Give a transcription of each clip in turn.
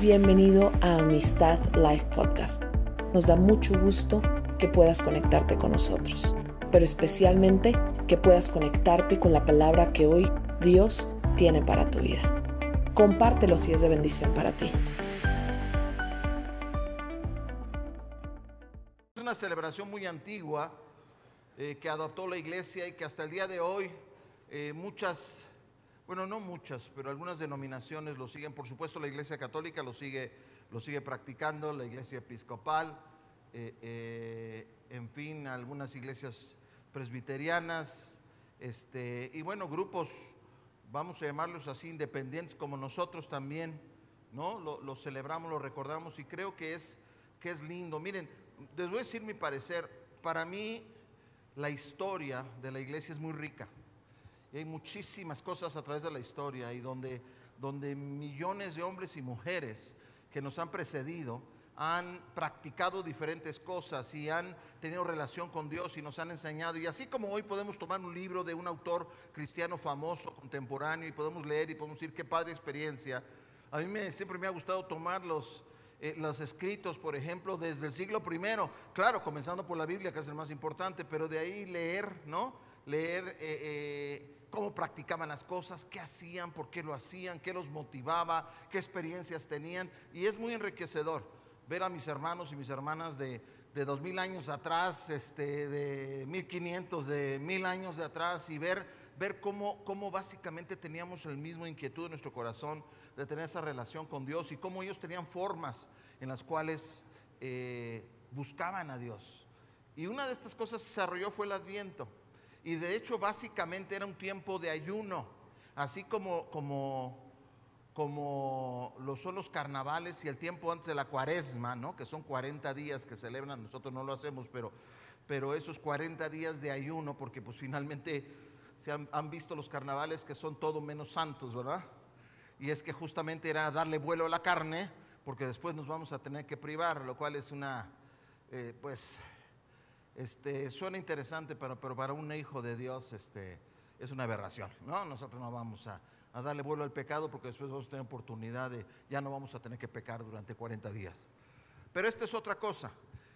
Bienvenido a Amistad Life Podcast. Nos da mucho gusto que puedas conectarte con nosotros, pero especialmente que puedas conectarte con la palabra que hoy Dios tiene para tu vida. Compártelo si es de bendición para ti. Es una celebración muy antigua eh, que adoptó la iglesia y que hasta el día de hoy eh, muchas bueno, no muchas, pero algunas denominaciones lo siguen. Por supuesto, la Iglesia Católica lo sigue, lo sigue practicando, la Iglesia Episcopal, eh, eh, en fin, algunas iglesias presbiterianas, este, y bueno, grupos, vamos a llamarlos así, independientes como nosotros también, ¿no? Lo, celebramos, lo recordamos y creo que es, que es lindo. Miren, les voy a decir mi parecer, para mí la historia de la iglesia es muy rica. Y hay muchísimas cosas a través de la historia y donde, donde millones de hombres y mujeres que nos han precedido han practicado diferentes cosas y han tenido relación con Dios y nos han enseñado. Y así como hoy podemos tomar un libro de un autor cristiano famoso, contemporáneo, y podemos leer y podemos decir qué padre experiencia, a mí me, siempre me ha gustado tomar los, eh, los escritos, por ejemplo, desde el siglo I, claro, comenzando por la Biblia, que es el más importante, pero de ahí leer, ¿no? Leer... Eh, eh, cómo practicaban las cosas, qué hacían, por qué lo hacían, qué los motivaba, qué experiencias tenían. Y es muy enriquecedor ver a mis hermanos y mis hermanas de, de dos mil años atrás, este, de mil quinientos, de mil años de atrás y ver, ver cómo, cómo básicamente teníamos el mismo inquietud en nuestro corazón de tener esa relación con Dios y cómo ellos tenían formas en las cuales eh, buscaban a Dios. Y una de estas cosas que se desarrolló fue el adviento. Y de hecho básicamente era un tiempo de ayuno, así como, como, como lo son los carnavales y el tiempo antes de la cuaresma, ¿no? que son 40 días que celebran, nosotros no lo hacemos, pero, pero esos 40 días de ayuno, porque pues finalmente se han, visto los carnavales que son todo menos santos, ¿verdad? Y es que justamente era darle vuelo a la carne, porque después nos vamos a tener que privar, lo cual es una, eh, pues este, suena interesante, pero, para un hijo de Dios este, es una aberración. ¿no? Nosotros no vamos a, darle vuelo al pecado porque después vamos a tener oportunidad de, ya no vamos a tener que pecar durante 40 días. Pero esta es otra cosa.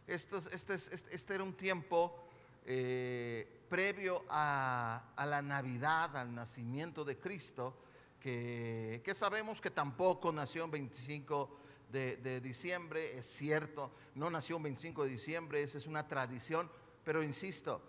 Este, este era un tiempo eh, previo a, la Navidad, al nacimiento de Cristo, que, que sabemos que tampoco nació en 25 de, diciembre, es cierto, no nació un 25 de diciembre, esa es una tradición, pero insisto,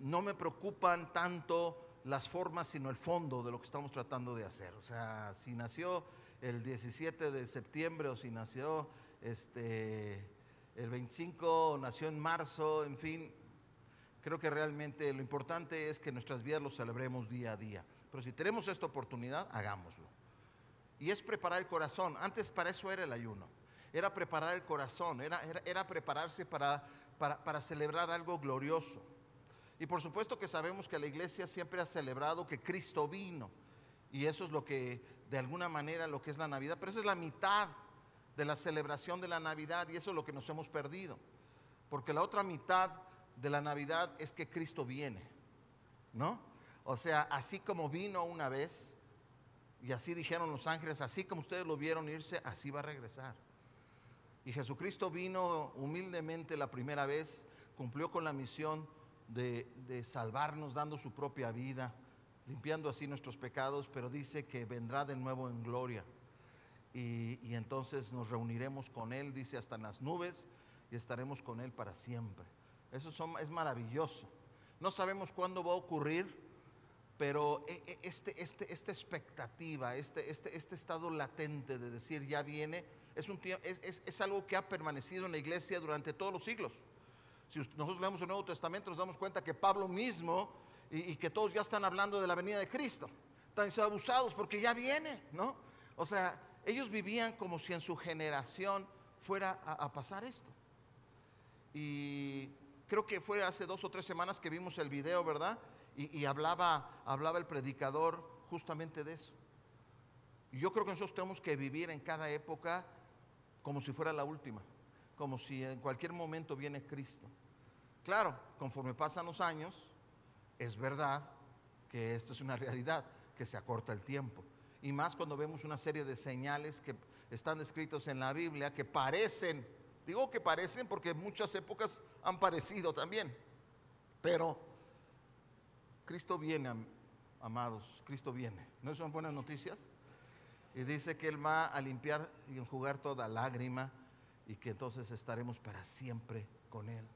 no me preocupan tanto las formas, sino el fondo de lo que estamos tratando de hacer. O sea, si nació el 17 de septiembre o si nació este, el 25, nació en marzo, en fin, creo que realmente lo importante es que nuestras vidas lo celebremos día a día. Pero si tenemos esta oportunidad, hagámoslo. Y es preparar el corazón. Antes para eso era el ayuno. Era preparar el corazón, era, era, prepararse para, para, celebrar algo glorioso. Y por supuesto que sabemos que la iglesia siempre ha celebrado que Cristo vino. Y eso es lo que, de alguna manera, lo que es la Navidad. Pero esa es la mitad de la celebración de la Navidad y eso es lo que nos hemos perdido. Porque la otra mitad de la Navidad es que Cristo viene. ¿No? O sea, así como vino una vez, y así dijeron los ángeles, así como ustedes lo vieron irse, así va a regresar. Y Jesucristo vino humildemente la primera vez, cumplió con la misión de, salvarnos dando su propia vida, limpiando así nuestros pecados, pero dice que vendrá de nuevo en gloria. Y, entonces nos reuniremos con Él, dice, hasta en las nubes, y estaremos con Él para siempre. Eso es maravilloso. No sabemos cuándo va a ocurrir, pero e, e, este, este, esta expectativa, este, este, este estado latente de decir ya viene, es, un, es, es, algo que ha permanecido en la iglesia durante todos los siglos. Si nosotros leemos el Nuevo Testamento, nos damos cuenta que Pablo mismo y, que todos ya están hablando de la venida de Cristo. Están siendo abusados porque ya viene, ¿no? O sea, ellos vivían como si en su generación fuera a, a pasar esto. Y creo que fue hace dos o tres semanas que vimos el video, ¿verdad? Y, hablaba, hablaba el predicador justamente de eso. Yo creo que nosotros tenemos que vivir en cada época como si fuera la última, como si en cualquier momento viene Cristo. Claro, conforme pasan los años, es verdad que esto es una realidad, que se acorta el tiempo. y más cuando vemos una serie de señales que están descritos en la Biblia que parecen, digo que parecen porque muchas épocas han parecido también, pero Cristo viene, amados, Cristo viene. ¿No son buenas noticias? Y dice que Él va a limpiar y enjugar toda lágrima y que entonces estaremos para siempre con Él.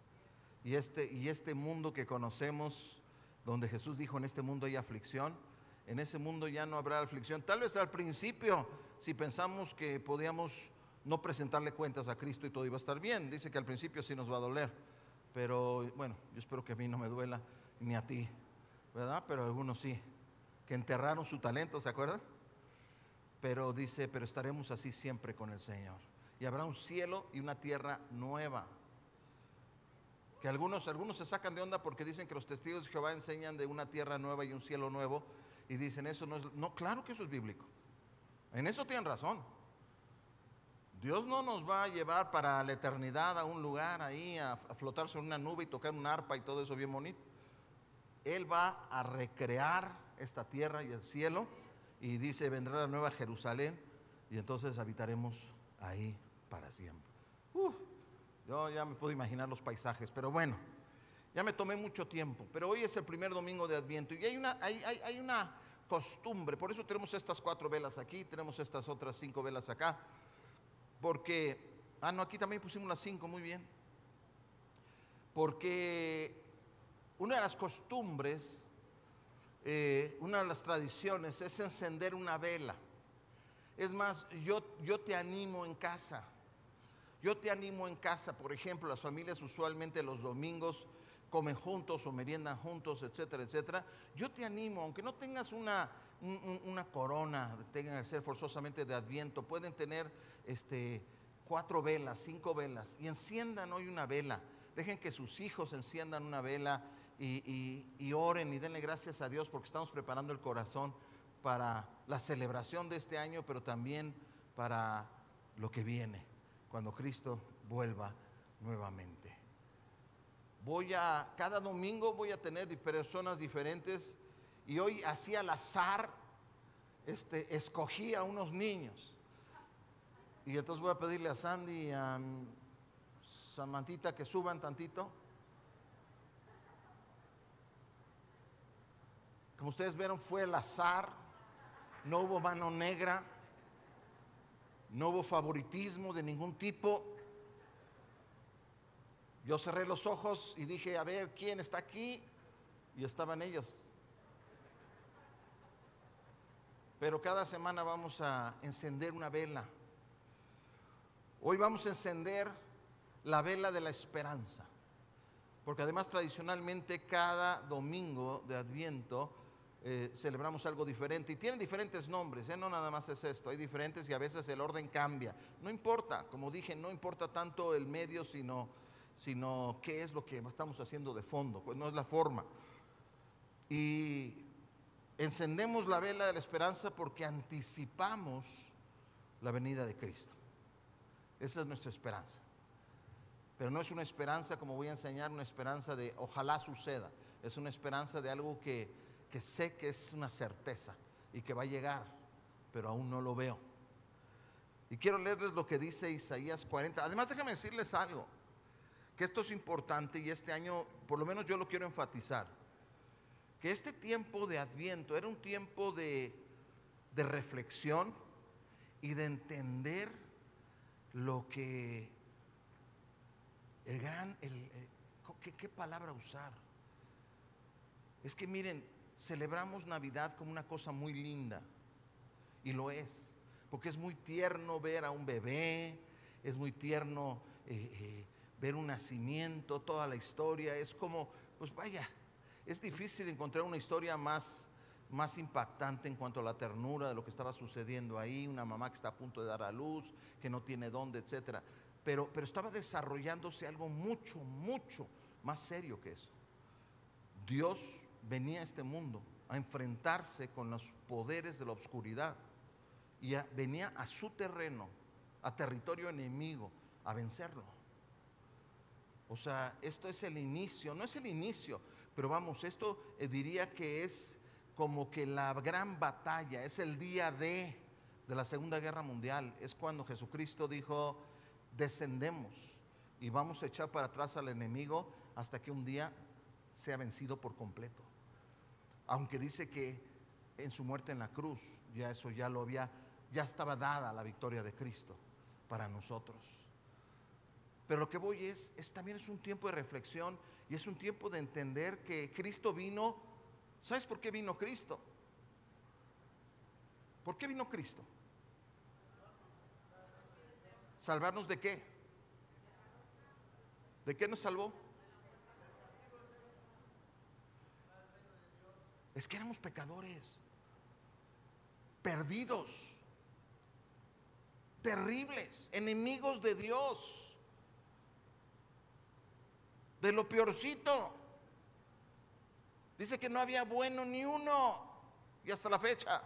Y este, y este mundo que conocemos, donde Jesús dijo, en este mundo hay aflicción, en ese mundo ya no habrá aflicción. Tal vez al principio, si pensamos que podíamos no presentarle cuentas a Cristo y todo iba a estar bien, dice que al principio sí nos va a doler, pero bueno, yo espero que a mí no me duela, ni a ti, ¿verdad? Pero algunos sí, que enterraron su talento, ¿se acuerdan? Pero dice, pero estaremos así siempre con el Señor. Y habrá un cielo y una tierra nueva. Que algunos, algunos se sacan de onda porque dicen que los testigos de Jehová enseñan de una tierra nueva y un cielo nuevo y dicen eso no es, no, claro que eso es bíblico. En eso tienen razón. Dios no nos va a llevar para la eternidad a un lugar ahí, a, a flotar sobre una nube y tocar un arpa y todo eso bien bonito. Él va a recrear esta tierra y el cielo y dice, vendrá la nueva Jerusalén y entonces habitaremos ahí para siempre. yo ya me puedo imaginar los paisajes, pero bueno. Ya me tomé mucho tiempo, pero hoy es el primer domingo de Adviento y hay una, hay, hay, una costumbre, por eso tenemos estas cuatro velas aquí, tenemos estas otras cinco velas acá, porque, ah, no, aquí también pusimos las cinco, muy bien, porque una de las costumbres, eh, una de las tradiciones es encender una vela. Es más, yo, yo te animo en casa, yo te animo en casa, por ejemplo, las familias usualmente los domingos comen juntos o meriendan juntos, etcétera, etcétera. Yo te animo, aunque no tengas una, una corona, tengan que ser forzosamente de adviento, pueden tener este, cuatro velas, cinco velas, y enciendan hoy una vela. Dejen que sus hijos enciendan una vela y, y oren y denle gracias a Dios porque estamos preparando el corazón para la celebración de este año, pero también para lo que viene, cuando Cristo vuelva nuevamente voy a, cada domingo voy a tener personas diferentes y hoy así al azar este, escogí a unos niños. Y entonces voy a pedirle a Sandy y a Samantita que suban tantito. Como ustedes vieron, fue el azar, no hubo mano negra, no hubo favoritismo de ningún tipo. Yo cerré los ojos y dije, a ver, ¿quién está aquí? Y estaban ellos. Pero cada semana vamos a encender una vela. Hoy vamos a encender la vela de la esperanza. Porque además tradicionalmente cada domingo de Adviento eh, celebramos algo diferente y tienen diferentes nombres, ¿eh? no nada más es esto, hay diferentes y a veces el orden cambia. No importa, como dije, no importa tanto el medio, sino sino qué es lo que estamos haciendo de fondo, pues no es la forma. Y encendemos la vela de la esperanza porque anticipamos la venida de Cristo. Esa es nuestra esperanza. Pero no es una esperanza, como voy a enseñar, una esperanza de ojalá suceda. Es una esperanza de algo que, que sé que es una certeza y que va a llegar, pero aún no lo veo. Y quiero leerles lo que dice Isaías 40. Además, déjame decirles algo que esto es importante y este año, por lo menos yo lo quiero enfatizar, que este tiempo de adviento era un tiempo de, reflexión y de entender lo que el gran, el, ¿qué, ¿qué palabra usar? Es que miren, celebramos Navidad como una cosa muy linda, y lo es, porque es muy tierno ver a un bebé, es muy tierno eh, eh, ver un nacimiento, toda la historia, es como, pues vaya, es difícil encontrar una historia más, más impactante en cuanto a la ternura de lo que estaba sucediendo ahí, una mamá que está a punto de dar a luz, que no tiene dónde, etcétera. Pero, pero estaba desarrollándose algo mucho, mucho más serio que eso. Dios venía a este mundo a enfrentarse con los poderes de la oscuridad y venía a su terreno, a territorio enemigo, a vencerlo. O sea, esto es el inicio, no es el inicio, pero vamos, esto eh, diría que es como que la gran batalla, es el día de, de la Segunda Guerra Mundial, es cuando Jesucristo dijo, descendemos y vamos a echar para atrás al enemigo hasta que un día sea vencido por completo. Aunque dice que en su muerte en la cruz, ya eso ya lo había, ya estaba dada la victoria de Cristo para nosotros. Pero lo que voy es, es también es un tiempo de reflexión y es un tiempo de entender que Cristo vino. ¿Sabes por qué vino Cristo? ¿Por qué vino Cristo? ¿Salvarnos de qué? ¿De qué nos salvó? Es que éramos pecadores, perdidos, terribles, enemigos de Dios de lo peorcito. Dice que no había bueno ni uno, y hasta la fecha.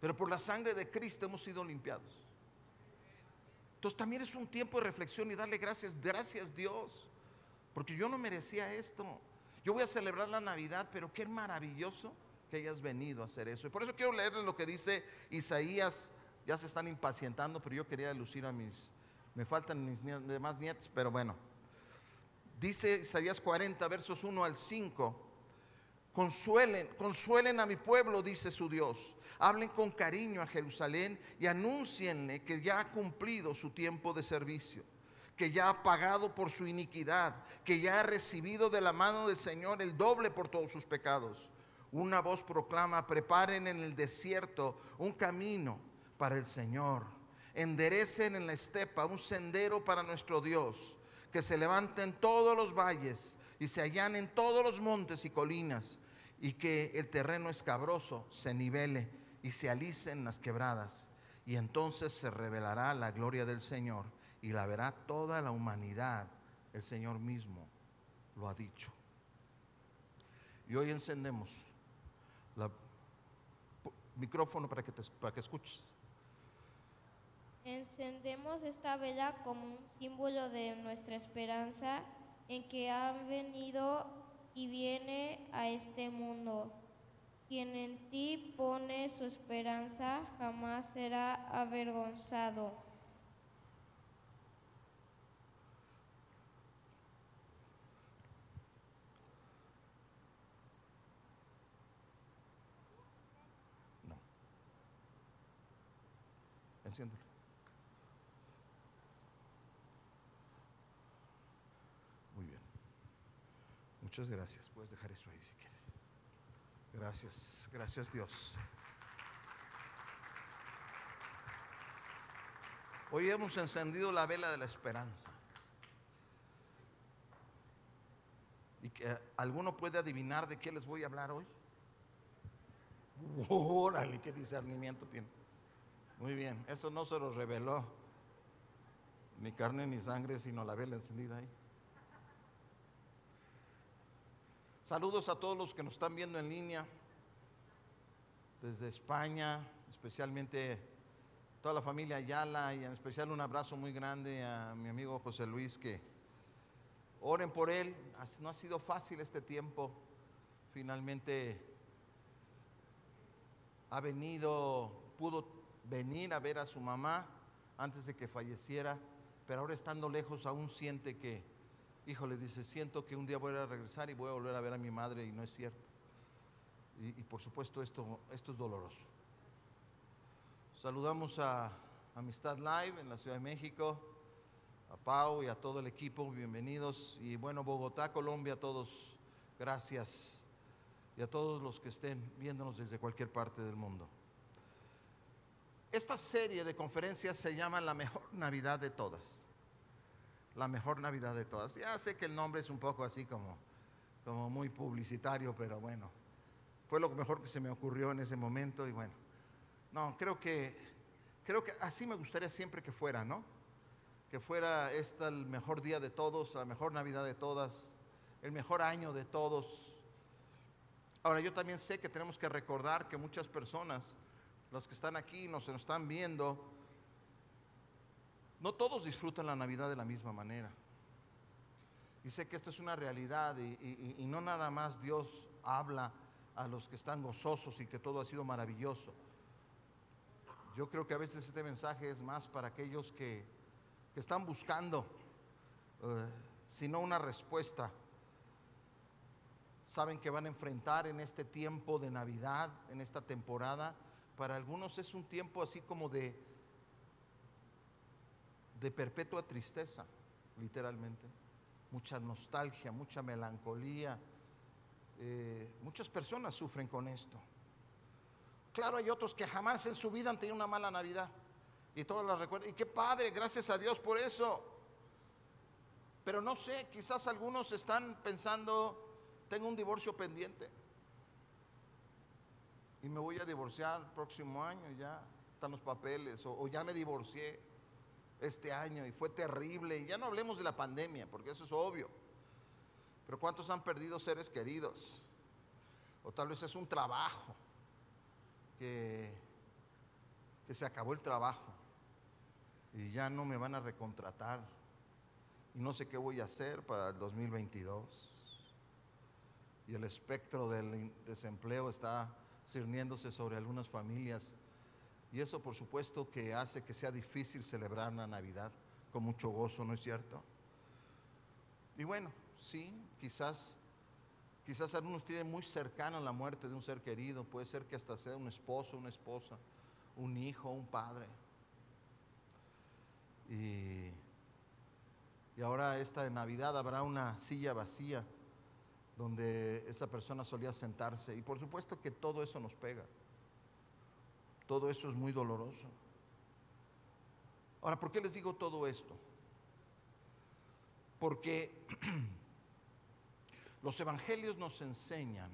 Pero por la sangre de Cristo hemos sido limpiados. Entonces también es un tiempo de reflexión y darle gracias, gracias Dios, porque yo no merecía esto. Yo voy a celebrar la Navidad, pero qué maravilloso que hayas venido a hacer eso. Y por eso quiero leerles lo que dice Isaías. Ya se están impacientando, pero yo quería lucir a mis me faltan mis demás nietos, pero bueno. Dice Isaías 40, versos 1 al 5. Consuelen, consuelen a mi pueblo, dice su Dios. Hablen con cariño a Jerusalén y anúncienle que ya ha cumplido su tiempo de servicio, que ya ha pagado por su iniquidad, que ya ha recibido de la mano del Señor el doble por todos sus pecados. Una voz proclama, preparen en el desierto un camino para el Señor enderecen en la estepa un sendero para nuestro Dios, que se levanten todos los valles y se allanen todos los montes y colinas, y que el terreno escabroso se nivele y se alicen las quebradas. Y entonces se revelará la gloria del Señor y la verá toda la humanidad. El Señor mismo lo ha dicho. Y hoy encendemos el micrófono para que, te, para que escuches. Encendemos esta vela como un símbolo de nuestra esperanza en que ha venido y viene a este mundo. Quien en ti pone su esperanza jamás será avergonzado. Enciéndelo. Muchas gracias. Puedes dejar eso ahí si quieres. Gracias, gracias Dios. Hoy hemos encendido la vela de la esperanza. ¿Y que alguno puede adivinar de qué les voy a hablar hoy? Órale, qué discernimiento tiene. Muy bien, eso no se lo reveló ni carne ni sangre, sino la vela encendida ahí. Saludos a todos los que nos están viendo en línea, desde España, especialmente toda la familia Ayala y en especial un abrazo muy grande a mi amigo José Luis, que oren por él. No ha sido fácil este tiempo. Finalmente ha venido, pudo venir a ver a su mamá antes de que falleciera, pero ahora estando lejos aún siente que hijo le dice, siento que un día voy a regresar y voy a volver a ver a mi madre y no es cierto. Y, por supuesto esto, esto es doloroso. Saludamos a Amistad Live en la Ciudad de México, a Pau y a todo el equipo, bienvenidos. Y bueno, Bogotá, Colombia, a todos, gracias. Y a todos los que estén viéndonos desde cualquier parte del mundo. Esta serie de conferencias se llama La mejor Navidad de todas la mejor Navidad de todas. Ya sé que el nombre es un poco así como, como muy publicitario, pero bueno, fue lo mejor que se me ocurrió en ese momento y bueno, no, creo que, creo que así me gustaría siempre que fuera, ¿no? Que fuera este el mejor día de todos, la mejor Navidad de todas, el mejor año de todos. Ahora, yo también sé que tenemos que recordar que muchas personas, los que están aquí, nos, nos están viendo, no todos disfrutan la Navidad de la misma manera. Y sé que esto es una realidad y, no nada más Dios habla a los que están gozosos y que todo ha sido maravilloso. Yo creo que a veces este mensaje es más para aquellos que, que están buscando, eh, si no una respuesta, saben que van a enfrentar en este tiempo de Navidad, en esta temporada. Para algunos es un tiempo así como de, de perpetua tristeza, literalmente. Mucha nostalgia, mucha melancolía. Eh, muchas personas sufren con esto. Claro, hay otros que jamás en su vida han tenido una mala Navidad. Y todos la recuerdan. Y qué padre, gracias a Dios por eso. Pero no sé, quizás algunos están pensando, tengo un divorcio pendiente. Y me voy a divorciar el próximo año, ya están los papeles. O, ya me divorcié este año y fue terrible. Y ya no hablemos de la pandemia, porque eso es obvio. Pero ¿cuántos han perdido seres queridos? O tal vez es un trabajo que, que se acabó el trabajo y ya no me van a recontratar y no sé qué voy a hacer para el 2022. Y el espectro del desempleo está cerniéndose sobre algunas familias. Y eso por supuesto que hace que sea difícil celebrar la Navidad con mucho gozo, ¿no es cierto? Y bueno, sí, quizás Quizás algunos tienen muy cercana la muerte de un ser querido, puede ser que hasta sea un esposo, una esposa, un hijo, un padre. Y, y ahora esta Navidad habrá una silla vacía donde esa persona solía sentarse. Y por supuesto que todo eso nos pega. Todo eso es muy doloroso. Ahora, ¿por qué les digo todo esto? Porque Los evangelios nos enseñan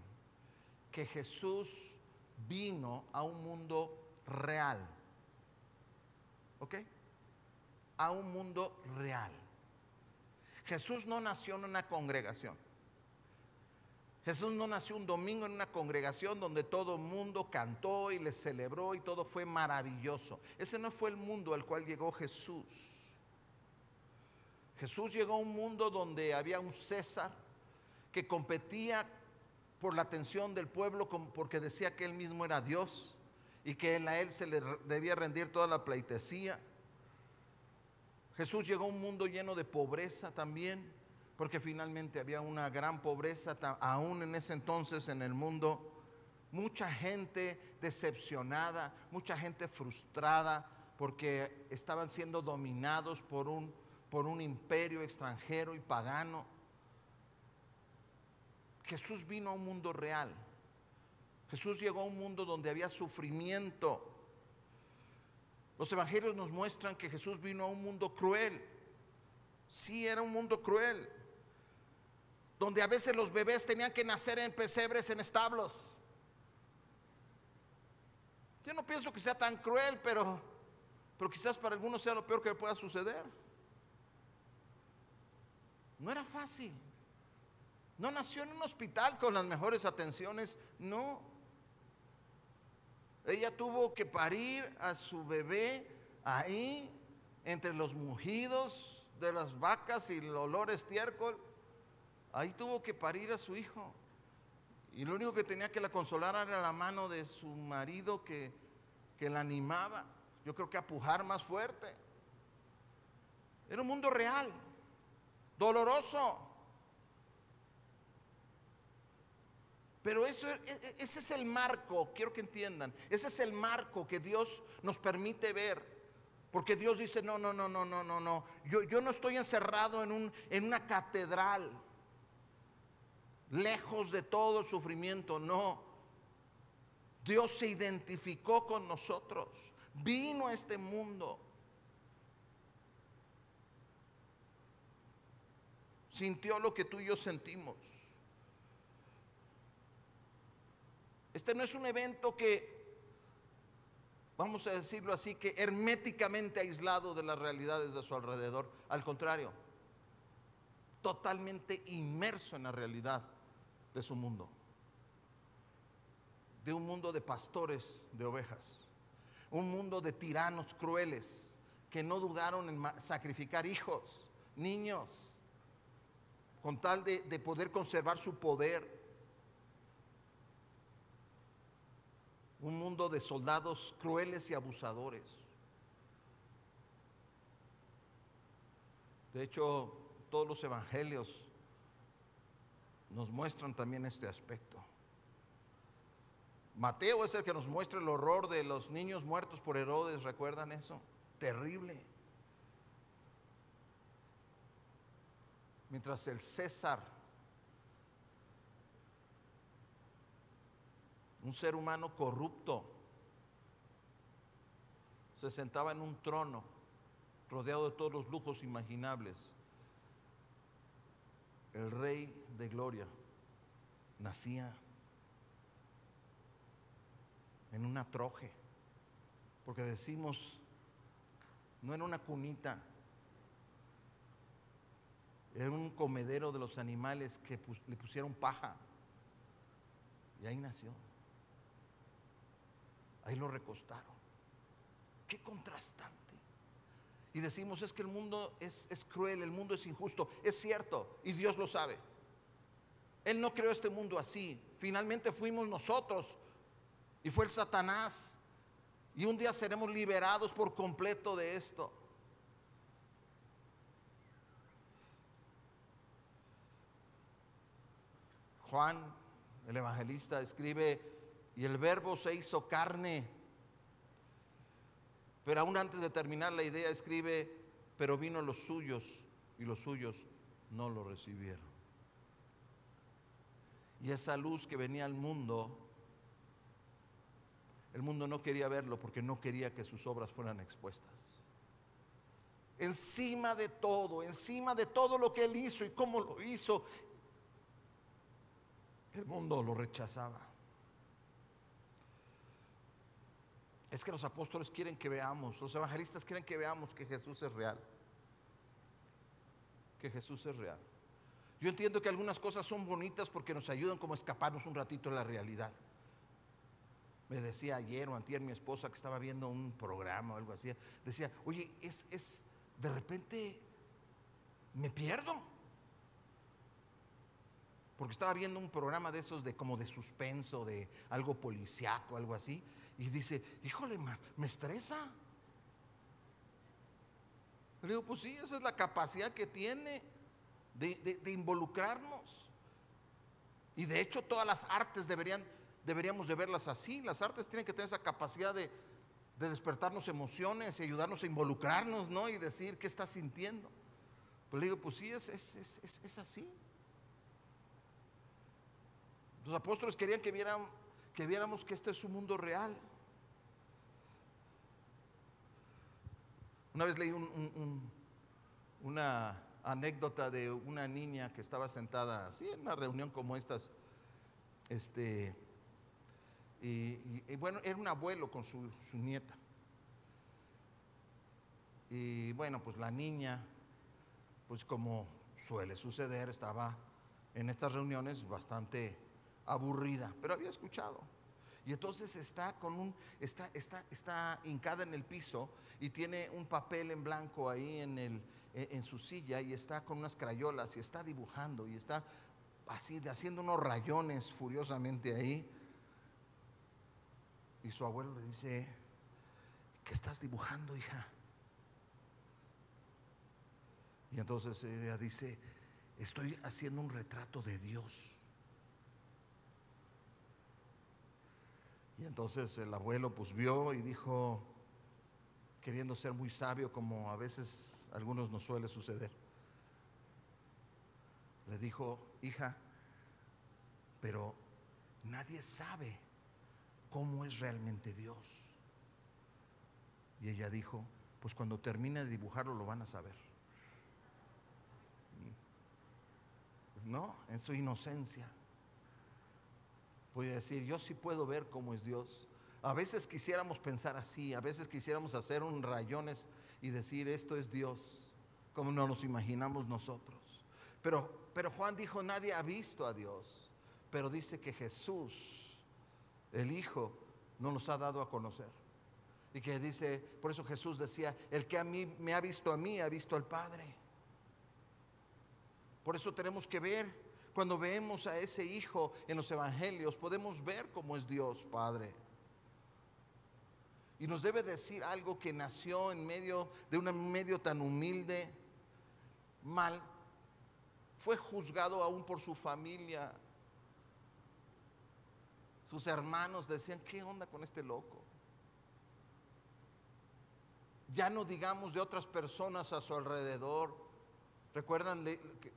que Jesús vino a un mundo real. ¿Ok? A un mundo real. Jesús no nació en una congregación. Jesús no nació un domingo en una congregación donde todo el mundo cantó y le celebró y todo fue maravilloso. Ese no fue el mundo al cual llegó Jesús. Jesús llegó a un mundo donde había un César, que competía por la atención del pueblo porque decía que él mismo era Dios y que a él se le debía rendir toda la pleitesía. Jesús llegó a un mundo lleno de pobreza también, porque finalmente había una gran pobreza aún en ese entonces en el mundo. Mucha gente decepcionada, mucha gente frustrada porque estaban siendo dominados por un, por un imperio extranjero y pagano. Jesús vino a un mundo real. Jesús llegó a un mundo donde había sufrimiento. Los evangelios nos muestran que Jesús vino a un mundo cruel. Sí, era un mundo cruel. Donde a veces los bebés tenían que nacer en pesebres, en establos. Yo no pienso que sea tan cruel, pero, pero quizás para algunos sea lo peor que pueda suceder. No era fácil. No nació en un hospital con las mejores atenciones, no. Ella tuvo que parir a su bebé ahí, entre los mugidos de las vacas y el olor estiércol. Ahí tuvo que parir a su hijo. Y lo único que tenía que la consolar era la mano de su marido que, que la animaba. Yo creo que a pujar más fuerte. Era un mundo real, doloroso. Pero eso, e, e, ese es el marco, quiero que entiendan, ese es el marco que Dios nos permite ver. Porque Dios dice, no, no, no, no, no, no, no. Yo, yo no estoy encerrado en, un, en una catedral, lejos de todo sufrimiento, no. Dios se identificó con nosotros, vino a este mundo. Sintió lo que tú y yo sentimos. Este no es un evento que, vamos a decirlo así, que herméticamente aislado de las realidades de su alrededor. Al contrario, totalmente inmerso en la realidad de su mundo. De un mundo de pastores de ovejas. Un mundo de tiranos crueles que no dudaron en sacrificar hijos, niños, con tal de, de poder conservar su poder un mundo de soldados crueles y abusadores. De hecho, todos los evangelios nos muestran también este aspecto. Mateo es el que nos muestra el horror de los niños muertos por Herodes, ¿recuerdan eso? Terrible. Mientras el César, un ser humano corrupto, se sentaba en un trono rodeado de todos los lujos imaginables, el rey de gloria nacía en una troje, porque decimos, no era una cunita, era un comedero de los animales que le pusieron paja. Y ahí nació. Ahí lo recostaron. Qué contrastante. Y decimos, es que el mundo es, es cruel, el mundo es injusto. Es cierto, y Dios lo sabe. Él no creó este mundo así. Finalmente fuimos nosotros y fue el Satanás. Y un día seremos liberados por completo de esto. Juan, el evangelista, escribe, y el verbo se hizo carne. Pero aún antes de terminar la idea, escribe, pero vino los suyos y los suyos no lo recibieron. Y esa luz que venía al mundo, el mundo no quería verlo porque no quería que sus obras fueran expuestas. Encima de todo, encima de todo lo que él hizo y cómo lo hizo, el mundo lo rechazaba. Es que los apóstoles quieren que veamos, los evangelistas quieren que veamos que Jesús es real. Que Jesús es real. Yo entiendo que algunas cosas son bonitas porque nos ayudan como a escaparnos un ratito de la realidad. Me decía ayer o antier mi esposa que estaba viendo un programa o algo así, decía, oye, es, es, de repente me pierdo porque estaba viendo un programa de esos de como de suspenso, de algo policiaco, algo así, y dice, híjole, me estresa. Le digo, pues sí, esa es la capacidad que tiene de, involucrarnos. Y de hecho todas las artes deberían, deberíamos de verlas así. Las artes tienen que tener esa capacidad de, despertarnos emociones y ayudarnos a involucrarnos, ¿no? Y decir qué está sintiendo. Pero le digo, pues sí, es, es, es así. Los apóstoles querían que, vieran, que viéramos que este es un mundo real. Una vez leí una anécdota de una niña que estaba sentada así en una reunión como estas. Este, y, bueno, era un abuelo con su, su nieta. Y bueno, pues la niña, pues como suele suceder, estaba en estas reuniones bastante aburrida, pero había escuchado. Y entonces está con un, está, está, está hincada en el piso y tiene un papel en blanco ahí en, el, e, en su silla y está con unas crayolas y está dibujando y está así, haciendo unos rayones furiosamente ahí. Y su abuelo le dice, ¿qué estás dibujando, hija? Y entonces ella dice, estoy haciendo un retrato de Dios. Y entonces el abuelo pues vio y dijo, queriendo ser muy sabio como a veces a algunos nos suele suceder, le dijo, hija, pero nadie sabe cómo es realmente Dios. Y ella dijo, pues cuando termine de dibujarlo lo van a saber. No, en su inocencia puede decir, yo sí puedo ver cómo es Dios. A veces quisiéramos pensar así, a veces quisiéramos hacer un rayones y decir, esto es Dios, como no nos imaginamos nosotros. Pero, pero Juan dijo, nadie ha visto a Dios, pero dice que Jesús, el Hijo, no nos ha dado a conocer. Y que dice, por eso Jesús decía, el que a mí me ha visto a mí, ha visto al Padre. Por eso tenemos que ver cuando vemos a ese Hijo en los Evangelios, podemos ver cómo es Dios Padre. Y nos debe decir algo que nació en medio de un medio tan humilde, mal, fue juzgado aún por su familia. Sus hermanos decían, ¿qué onda con este loco? Ya no digamos de otras personas a su alrededor. Recuerdan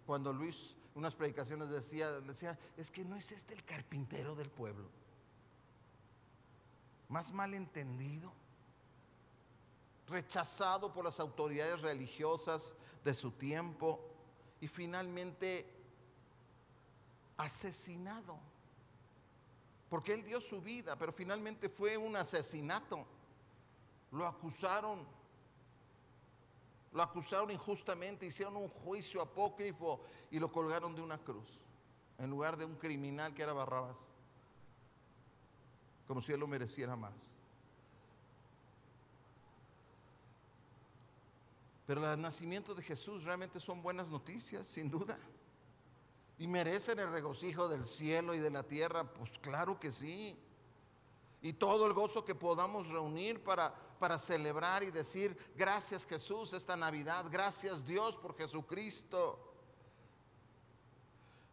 cuando Luis, unas predicaciones decía, decía, es que no es este el carpintero del pueblo. Más malentendido, rechazado por las autoridades religiosas de su tiempo y finalmente asesinado. Porque él dio su vida, pero finalmente fue un asesinato. Lo acusaron lo acusaron injustamente, hicieron un juicio apócrifo y lo colgaron de una cruz, en lugar de un criminal que era Barrabás, como si él lo mereciera más. Pero el nacimiento de Jesús realmente son buenas noticias, sin duda. Y merecen el regocijo del cielo y de la tierra, pues claro que sí. Y todo el gozo que podamos reunir para para celebrar y decir, gracias Jesús esta Navidad, gracias Dios por Jesucristo.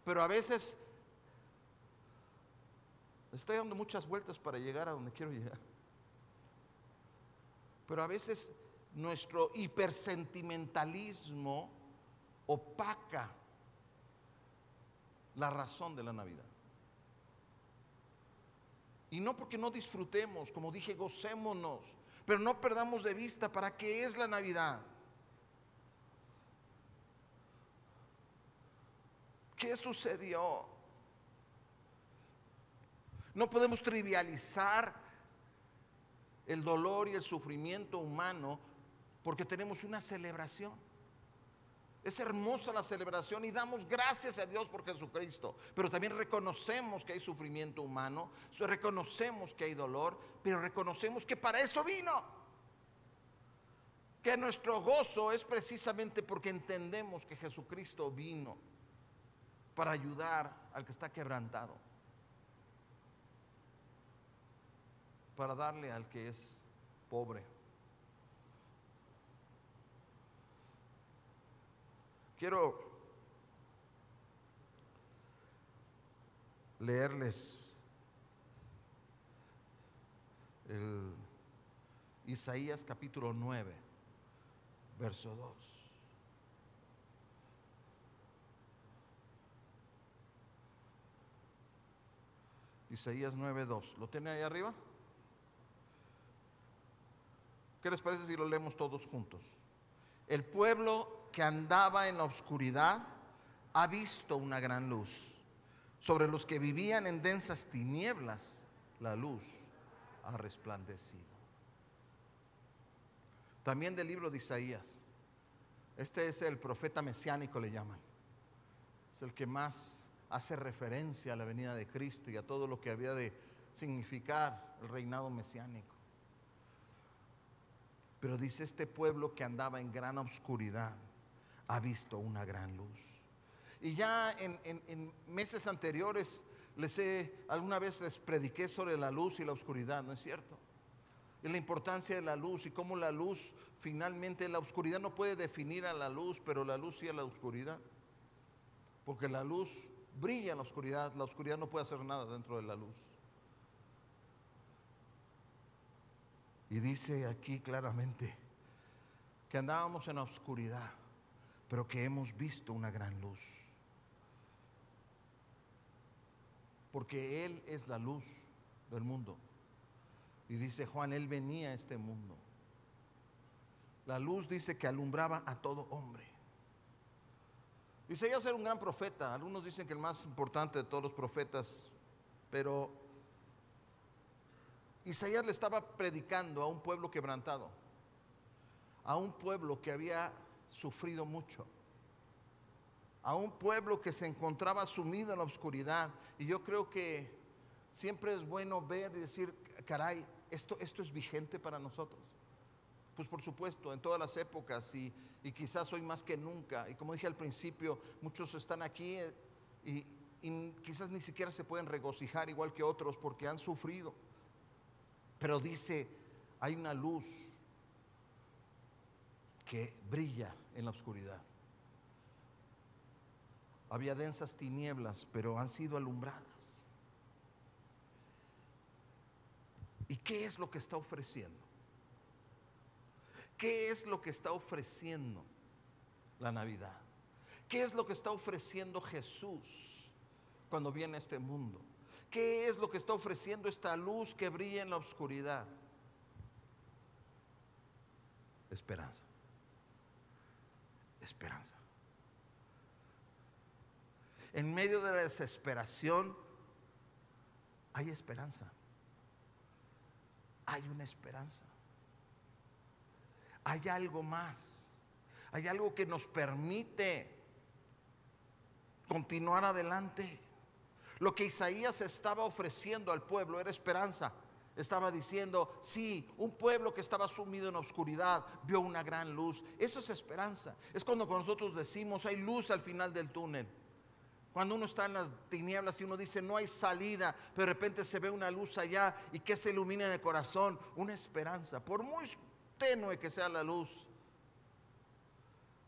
Pero a veces estoy dando muchas vueltas para llegar a donde quiero llegar. Pero a veces nuestro hipersentimentalismo opaca la razón de la Navidad. Y no porque no disfrutemos, como dije, gocémonos. Pero no perdamos de vista para qué es la Navidad. ¿Qué sucedió? No podemos trivializar el dolor y el sufrimiento humano porque tenemos una celebración. Es hermosa la celebración y damos gracias a Dios por Jesucristo. Pero también reconocemos que hay sufrimiento humano, reconocemos que hay dolor, pero reconocemos que para eso vino. Que nuestro gozo es precisamente porque entendemos que Jesucristo vino para ayudar al que está quebrantado. Para darle al que es pobre. Quiero leerles el Isaías capítulo 9, verso 2. Isaías 2 ¿Lo tiene ahí arriba? ¿Qué les parece si lo leemos todos juntos? El pueblo que andaba en la oscuridad ha visto una gran luz. Sobre los que vivían en densas tinieblas, la luz ha resplandecido. También del libro de Isaías. Este es el profeta mesiánico, le llaman. Es el que más hace referencia a la venida de Cristo y a todo lo que había de significar el reinado mesiánico. Pero dice este pueblo que andaba en gran oscuridad ha visto una gran luz. Y ya en, meses anteriores les he, alguna vez les prediqué sobre la luz y la oscuridad, ¿no es cierto? Y la importancia de la luz y cómo la luz finalmente, la oscuridad no puede definir a la luz, pero la luz sí a la oscuridad. Porque la luz brilla en la oscuridad, la oscuridad no puede hacer nada dentro de la luz. Y dice aquí claramente que andábamos en la oscuridad pero que hemos visto una gran luz. Porque Él es la luz del mundo. Y dice Juan, Él venía a este mundo. La luz dice que alumbraba a todo hombre. Dice ella ser un gran profeta. Algunos dicen que el más importante de todos los profetas. Pero Isaías le estaba predicando a un pueblo quebrantado. A un pueblo que había sufrido mucho. A un pueblo que se encontraba sumido en la oscuridad. Y yo creo que siempre es bueno ver y decir, caray, esto, esto es vigente para nosotros. Pues por supuesto, en todas las épocas y, y quizás hoy más que nunca. Y como dije al principio, muchos están aquí eh, y, y quizás ni siquiera se pueden regocijar igual que otros porque han sufrido. Pero dice, hay una luz que brilla en la oscuridad. Había densas tinieblas, pero han sido alumbradas. ¿Y qué es lo que está ofreciendo? ¿Qué es lo que está ofreciendo la Navidad? ¿Qué es lo que está ofreciendo Jesús cuando viene a este mundo? ¿Qué es lo que está ofreciendo esta luz que brilla en la oscuridad? Esperanza. Esperanza. En medio de la desesperación hay esperanza. Hay una esperanza. Hay algo más. Hay algo que nos permite continuar adelante. Lo que Isaías estaba ofreciendo al pueblo era esperanza. Estaba diciendo, sí, un pueblo que estaba sumido en oscuridad vio una gran luz. Eso es esperanza. Es cuando nosotros decimos, hay luz al final del túnel. Cuando uno está en las tinieblas y uno dice, no hay salida, pero de repente se ve una luz allá y que se ilumina en el corazón, una esperanza. Por muy tenue que sea la luz.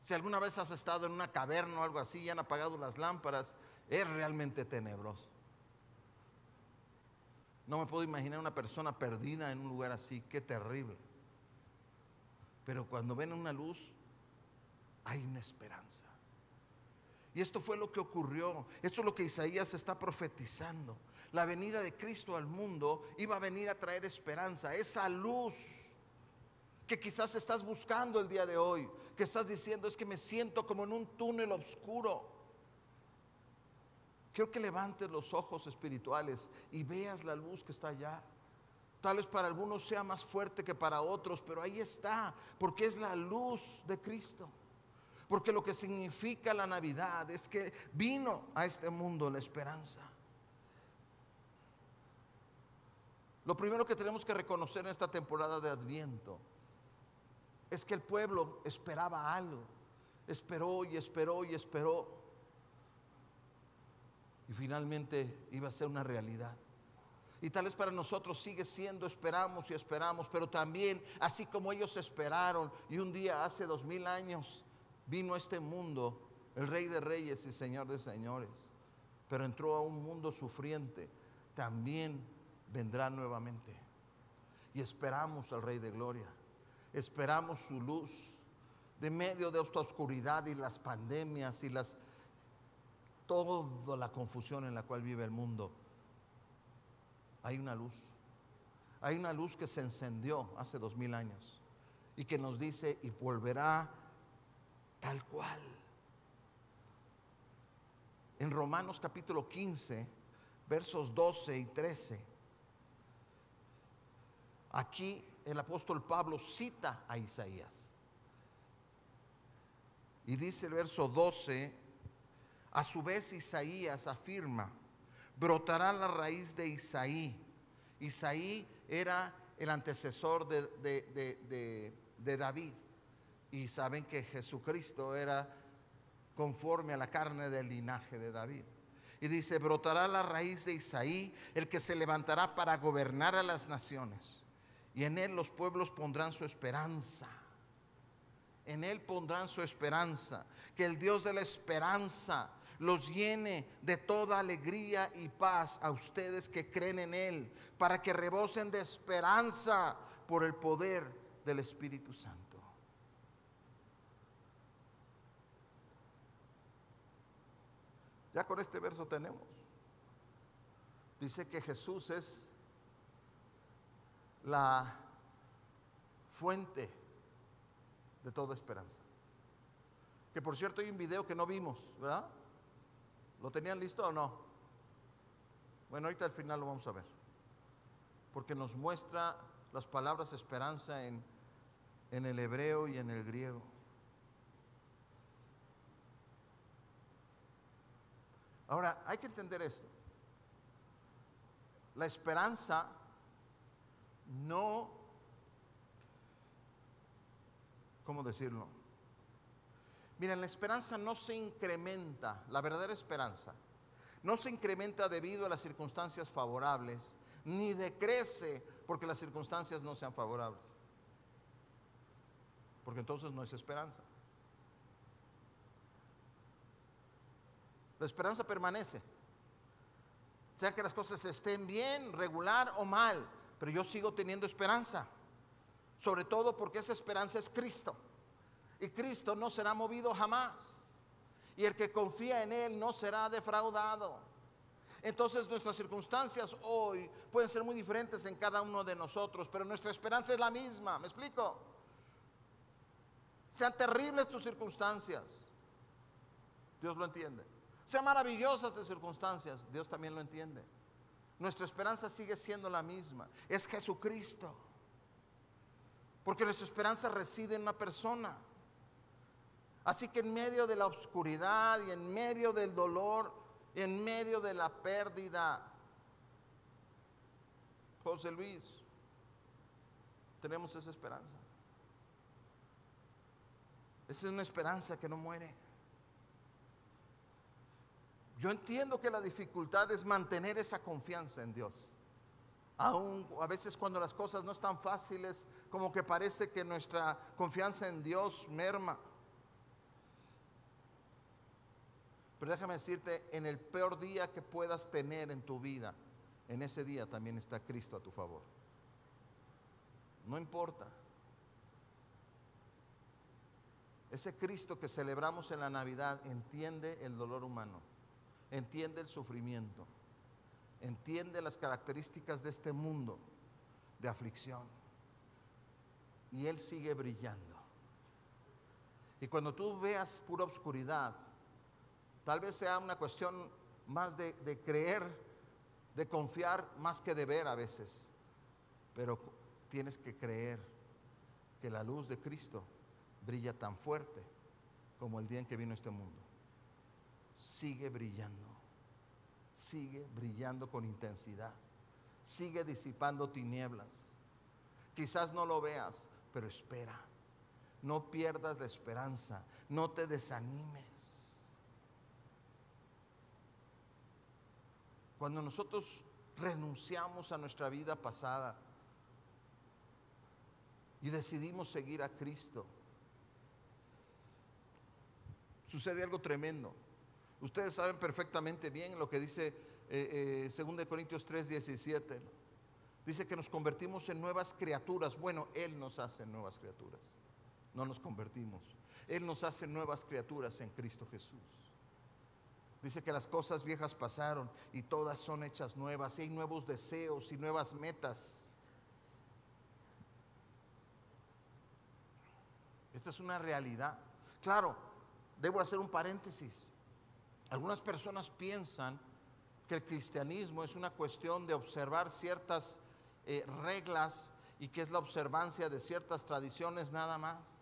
Si alguna vez has estado en una caverna o algo así y han apagado las lámparas, es realmente tenebroso. No me puedo imaginar una persona perdida en un lugar así, qué terrible. Pero cuando ven una luz, hay una esperanza. Y esto fue lo que ocurrió. Esto es lo que Isaías está profetizando. La venida de Cristo al mundo iba a venir a traer esperanza. Esa luz que quizás estás buscando el día de hoy, que estás diciendo es que me siento como en un túnel oscuro. Quiero que levantes los ojos espirituales y veas la luz que está allá. Tal vez para algunos sea más fuerte que para otros, pero ahí está, porque es la luz de Cristo. Porque lo que significa la Navidad es que vino a este mundo la esperanza. Lo primero que tenemos que reconocer en esta temporada de Adviento es que el pueblo esperaba algo. Esperó y esperó y esperó y finalmente iba a ser una realidad. Y tal vez para nosotros sigue siendo, esperamos y esperamos, pero también, así como ellos esperaron, y un día hace dos mil años vino a este mundo el Rey de Reyes y Señor de Señores, pero entró a un mundo sufriente, también vendrá nuevamente. Y esperamos al Rey de Gloria, esperamos su luz de medio de esta oscuridad y las pandemias y las toda la confusión en la cual vive el mundo, hay una luz. Hay una luz que se encendió hace dos mil años y que nos dice y volverá tal cual. En Romanos capítulo 15, versos 12 y 13, aquí el apóstol Pablo cita a Isaías. Y dice el verso 12, a su vez Isaías afirma, brotará la raíz de Isaí. Isaí era el antecesor de, David. Y saben que Jesucristo era conforme a la carne del linaje de David. Y dice, brotará la raíz de Isaí, el que se levantará para gobernar a las naciones. Y en él los pueblos pondrán su esperanza. En él pondrán su esperanza. Que el Dios de la esperanza los llene de toda alegría y paz a ustedes que creen en Él, para que rebosen de esperanza por el poder del Espíritu Santo. Ya con este verso tenemos. Dice que Jesús es la fuente de toda esperanza. Que por cierto hay un video que no vimos, ¿verdad? ¿Lo tenían listo o no? Bueno, ahorita al final lo vamos a ver. Porque nos muestra las palabras esperanza en, en el hebreo y en el griego. Ahora, hay que entender esto. La esperanza no, ¿cómo decirlo? Miren, la esperanza no se incrementa, la verdadera esperanza, no se incrementa debido a las circunstancias favorables, ni decrece porque las circunstancias no sean favorables. Porque entonces no es esperanza. La esperanza permanece. Sea que las cosas estén bien, regular o mal, pero yo sigo teniendo esperanza. Sobre todo porque esa esperanza es Cristo. Y Cristo no será movido jamás. Y el que confía en Él no será defraudado. Entonces nuestras circunstancias hoy pueden ser muy diferentes en cada uno de nosotros, pero nuestra esperanza es la misma. ¿Me explico? Sean terribles tus circunstancias. Dios lo entiende. Sean maravillosas tus circunstancias. Dios también lo entiende. Nuestra esperanza sigue siendo la misma. Es Jesucristo. Porque nuestra esperanza reside en una persona. Así que en medio de la oscuridad y en medio del dolor, en medio de la pérdida, José Luis, tenemos esa esperanza. Esa es una esperanza que no muere. Yo entiendo que la dificultad es mantener esa confianza en Dios. Aún a veces cuando las cosas no están fáciles, como que parece que nuestra confianza en Dios merma. Pero déjame decirte, en el peor día que puedas tener en tu vida, en ese día también está Cristo a tu favor. No importa. Ese Cristo que celebramos en la Navidad entiende el dolor humano, entiende el sufrimiento, entiende las características de este mundo de aflicción. Y Él sigue brillando. Y cuando tú veas pura oscuridad, Tal vez sea una cuestión más de, creer, de confiar, más que de ver a veces. Pero tienes que creer que la luz de Cristo brilla tan fuerte como el día en que vino este mundo. Sigue brillando, sigue brillando con intensidad, sigue disipando tinieblas. Quizás no lo veas, pero espera. No pierdas la esperanza, no te desanimes. Cuando nosotros renunciamos a nuestra vida pasada y decidimos seguir a Cristo, sucede algo tremendo. Ustedes saben perfectamente bien lo que dice eh, 2 eh, Corintios 3, 17. Dice que nos convertimos en nuevas criaturas. Bueno, Él nos hace nuevas criaturas. No nos convertimos. Él nos hace nuevas criaturas en Cristo Jesús. Dice que las cosas viejas pasaron y todas son hechas nuevas y hay nuevos deseos y nuevas metas. Esta es una realidad. Claro, debo hacer un paréntesis. Algunas personas piensan que el cristianismo es una cuestión de observar ciertas eh, reglas y que es la observancia de ciertas tradiciones nada más.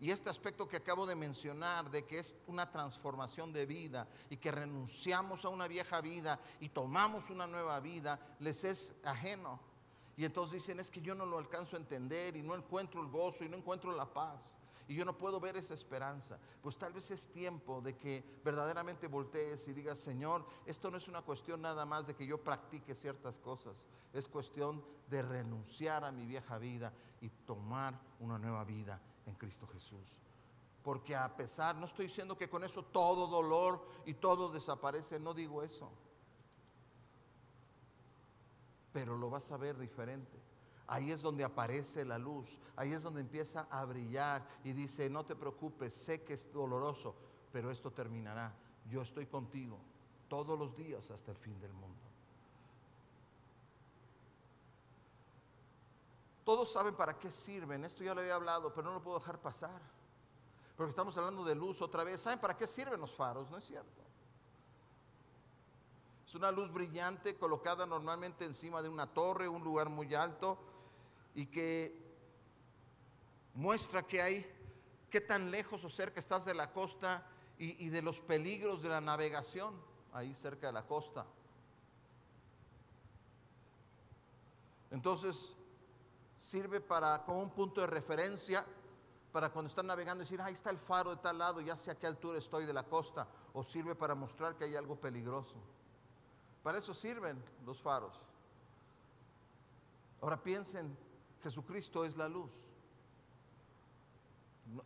Y este aspecto que acabo de mencionar, de que es una transformación de vida y que renunciamos a una vieja vida y tomamos una nueva vida, les es ajeno. Y entonces dicen, es que yo no lo alcanzo a entender y no encuentro el gozo y no encuentro la paz. Y yo no puedo ver esa esperanza. Pues tal vez es tiempo de que verdaderamente voltees y digas, Señor, esto no es una cuestión nada más de que yo practique ciertas cosas. Es cuestión de renunciar a mi vieja vida y tomar una nueva vida en Cristo Jesús. Porque a pesar, no estoy diciendo que con eso todo dolor y todo desaparece, no digo eso. Pero lo vas a ver diferente. Ahí es donde aparece la luz, ahí es donde empieza a brillar y dice, no te preocupes, sé que es doloroso, pero esto terminará. Yo estoy contigo todos los días hasta el fin del mundo. Todos saben para qué sirven. Esto ya lo había hablado, pero no lo puedo dejar pasar. Porque estamos hablando de luz otra vez. ¿Saben para qué sirven los faros? No es cierto. Es una luz brillante colocada normalmente encima de una torre, un lugar muy alto, y que muestra que hay, qué tan lejos o cerca estás de la costa y, y de los peligros de la navegación ahí cerca de la costa. Entonces, sirve para como un punto de referencia para cuando están navegando decir, ahí está el faro de tal lado, ya sé a qué altura estoy de la costa, o sirve para mostrar que hay algo peligroso. Para eso sirven los faros. Ahora piensen, Jesucristo es la luz.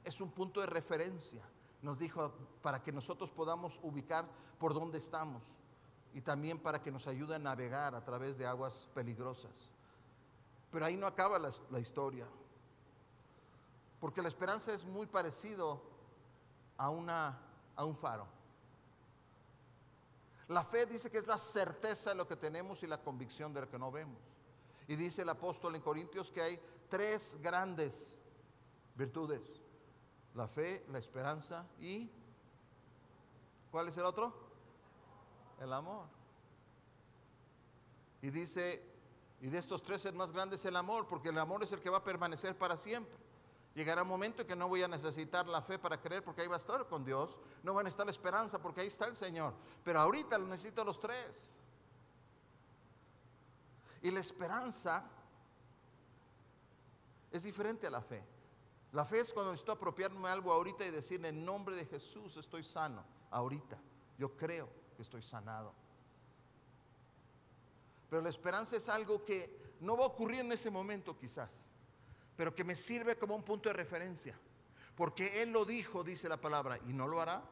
Es un punto de referencia. Nos dijo para que nosotros podamos ubicar por dónde estamos y también para que nos ayude a navegar a través de aguas peligrosas. Pero ahí no acaba la, la historia. Porque la esperanza es muy parecido a, una, a un faro. La fe dice que es la certeza de lo que tenemos y la convicción de lo que no vemos. Y dice el apóstol en Corintios que hay tres grandes virtudes. La fe, la esperanza y... ¿Cuál es el otro? El amor. Y dice, y de estos tres el más grande es el amor, porque el amor es el que va a permanecer para siempre. Llegará un momento en que no voy a necesitar la fe para creer porque ahí va a estar con Dios. No va a estar la esperanza porque ahí está el Señor. Pero ahorita lo necesito los tres. Y la esperanza es diferente a la fe. La fe es cuando necesito apropiarme algo ahorita y decirle en nombre de Jesús estoy sano. Ahorita. Yo creo que estoy sanado. Pero la esperanza es algo que no va a ocurrir en ese momento quizás pero que me sirve como un punto de referencia. Porque Él lo dijo, dice la palabra, y no lo hará.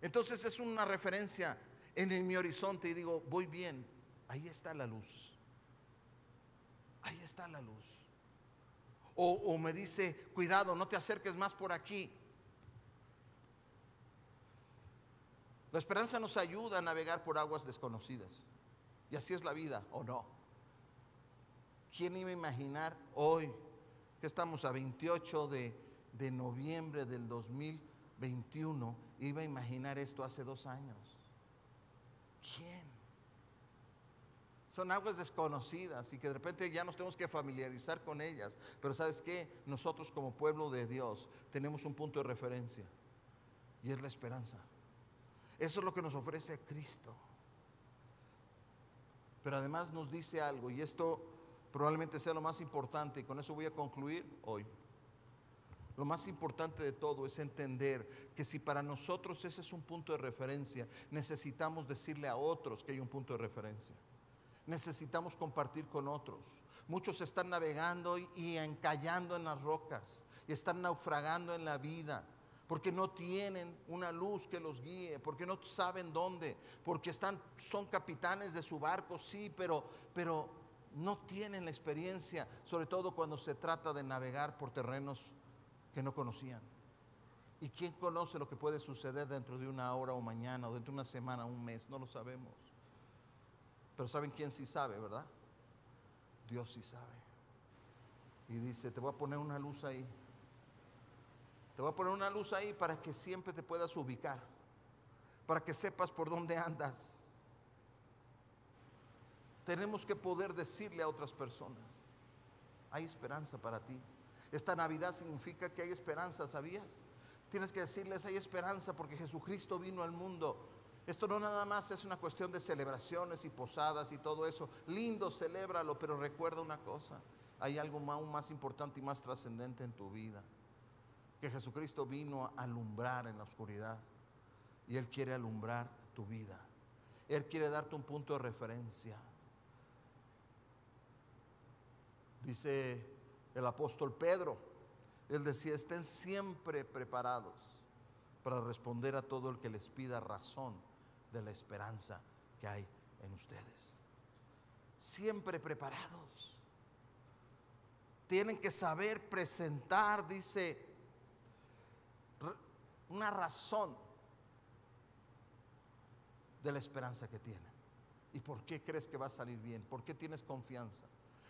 Entonces es una referencia en mi horizonte y digo, voy bien, ahí está la luz. Ahí está la luz. O, me dice, cuidado, no te acerques más por aquí. La esperanza nos ayuda a navegar por aguas desconocidas. Y así es la vida, ¿o no? ¿Quién iba a imaginar hoy, que estamos a 28 de, de noviembre del 2021, iba a imaginar esto hace dos años? ¿Quién? Son aguas desconocidas y que de repente ya nos tenemos que familiarizar con ellas. Pero sabes qué? Nosotros como pueblo de Dios tenemos un punto de referencia y es la esperanza. Eso es lo que nos ofrece Cristo. Pero además nos dice algo y esto probablemente sea lo más importante y con eso voy a concluir hoy. Lo más importante de todo es entender que si para nosotros ese es un punto de referencia, necesitamos decirle a otros que hay un punto de referencia. Necesitamos compartir con otros. Muchos están navegando y encallando en las rocas y están naufragando en la vida porque no tienen una luz que los guíe, porque no saben dónde, porque están son capitanes de su barco, sí, pero pero no tienen la experiencia, sobre todo cuando se trata de navegar por terrenos que no conocían. ¿Y quién conoce lo que puede suceder dentro de una hora o mañana, o dentro de una semana, un mes? No lo sabemos. Pero ¿saben quién sí sabe, verdad? Dios sí sabe. Y dice, te voy a poner una luz ahí. Te voy a poner una luz ahí para que siempre te puedas ubicar, para que sepas por dónde andas tenemos que poder decirle a otras personas, hay esperanza para ti. Esta Navidad significa que hay esperanza, ¿sabías? Tienes que decirles, hay esperanza porque Jesucristo vino al mundo. Esto no nada más es una cuestión de celebraciones y posadas y todo eso. Lindo, celébralo, pero recuerda una cosa, hay algo aún más importante y más trascendente en tu vida. Que Jesucristo vino a alumbrar en la oscuridad y Él quiere alumbrar tu vida. Él quiere darte un punto de referencia. Dice el apóstol Pedro, él decía, estén siempre preparados para responder a todo el que les pida razón de la esperanza que hay en ustedes. Siempre preparados. Tienen que saber presentar, dice, una razón de la esperanza que tienen. ¿Y por qué crees que va a salir bien? ¿Por qué tienes confianza?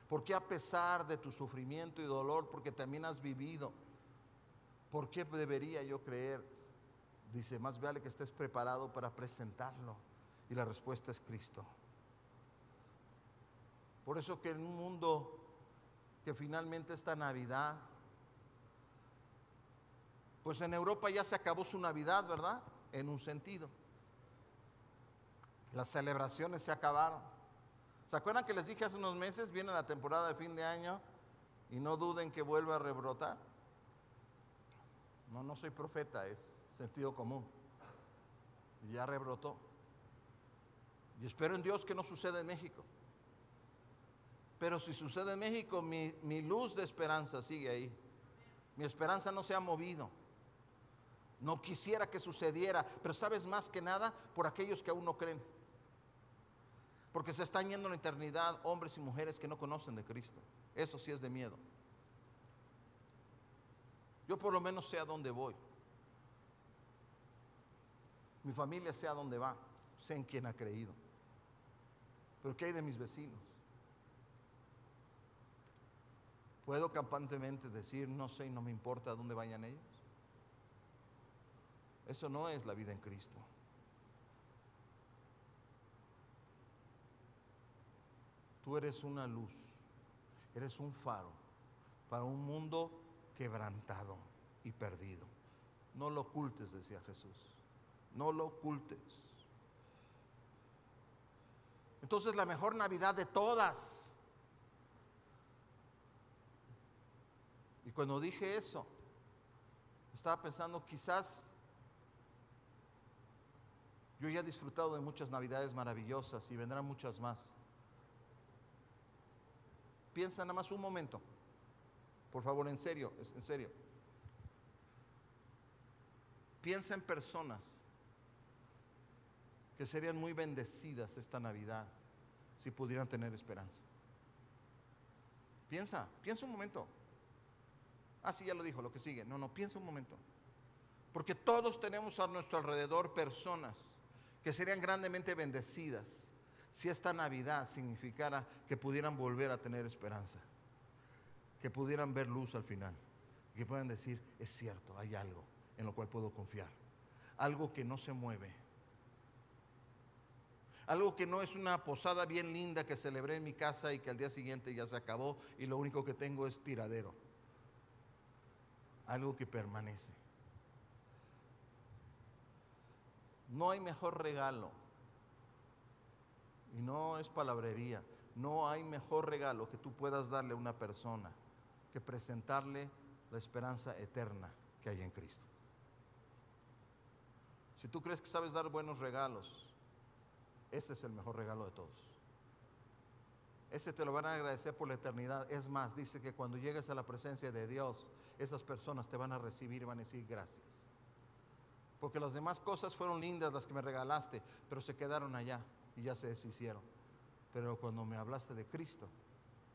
¿Por qué a pesar de tu sufrimiento y dolor, porque también has vivido, por qué debería yo creer? Dice, más vale que estés preparado para presentarlo. Y la respuesta es Cristo. Por eso que en un mundo que finalmente esta Navidad, pues en Europa ya se acabó su Navidad, ¿verdad? En un sentido. Las celebraciones se acabaron. ¿Se acuerdan que les dije hace unos meses, viene la temporada de fin de año y no duden que vuelva a rebrotar? No, no soy profeta, es sentido común. Ya rebrotó. Y espero en Dios que no suceda en México. Pero si sucede en México, mi, mi luz de esperanza sigue ahí. Mi esperanza no se ha movido. No quisiera que sucediera, pero sabes más que nada por aquellos que aún no creen. Porque se están yendo en la eternidad hombres y mujeres que no conocen de Cristo. Eso sí es de miedo. Yo por lo menos sé a dónde voy. Mi familia sé a dónde va. Sé en quién ha creído. Pero ¿qué hay de mis vecinos? ¿Puedo campantemente decir, no sé y no me importa a dónde vayan ellos? Eso no es la vida en Cristo. Tú eres una luz, eres un faro para un mundo quebrantado y perdido. No lo ocultes, decía Jesús. No lo ocultes. Entonces la mejor Navidad de todas. Y cuando dije eso, estaba pensando quizás yo ya he disfrutado de muchas Navidades maravillosas y vendrán muchas más. Piensa nada más un momento. Por favor, en serio, en serio. Piensa en personas que serían muy bendecidas esta Navidad si pudieran tener esperanza. Piensa, piensa un momento. Ah, sí, ya lo dijo, lo que sigue. No, no, piensa un momento. Porque todos tenemos a nuestro alrededor personas que serían grandemente bendecidas si esta Navidad significara que pudieran volver a tener esperanza, que pudieran ver luz al final, que puedan decir, es cierto, hay algo en lo cual puedo confiar, algo que no se mueve, algo que no es una posada bien linda que celebré en mi casa y que al día siguiente ya se acabó y lo único que tengo es tiradero, algo que permanece. No hay mejor regalo. Y no es palabrería. No hay mejor regalo que tú puedas darle a una persona que presentarle la esperanza eterna que hay en Cristo. Si tú crees que sabes dar buenos regalos, ese es el mejor regalo de todos. Ese te lo van a agradecer por la eternidad. Es más, dice que cuando llegues a la presencia de Dios, esas personas te van a recibir y van a decir gracias porque las demás cosas fueron lindas las que me regalaste, pero se quedaron allá y ya se deshicieron. Pero cuando me hablaste de Cristo,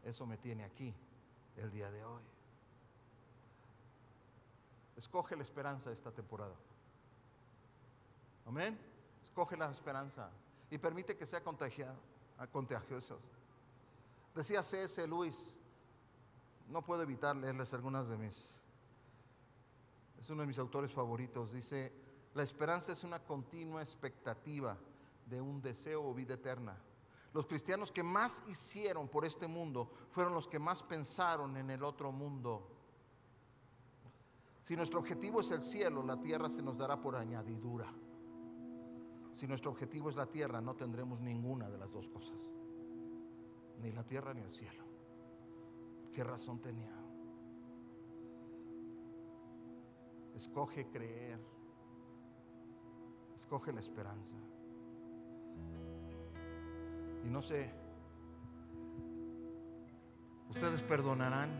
eso me tiene aquí el día de hoy. Escoge la esperanza esta temporada. Amén. Escoge la esperanza y permite que sea contagiado. Decía C.S. Luis, no puedo evitar leerles algunas de mis, es uno de mis autores favoritos, dice, la esperanza es una continua expectativa de un deseo o vida eterna. Los cristianos que más hicieron por este mundo fueron los que más pensaron en el otro mundo. Si nuestro objetivo es el cielo, la tierra se nos dará por añadidura. Si nuestro objetivo es la tierra, no tendremos ninguna de las dos cosas. Ni la tierra ni el cielo. ¿Qué razón tenía? Escoge creer Escoge la esperanza. Y no sé, ustedes perdonarán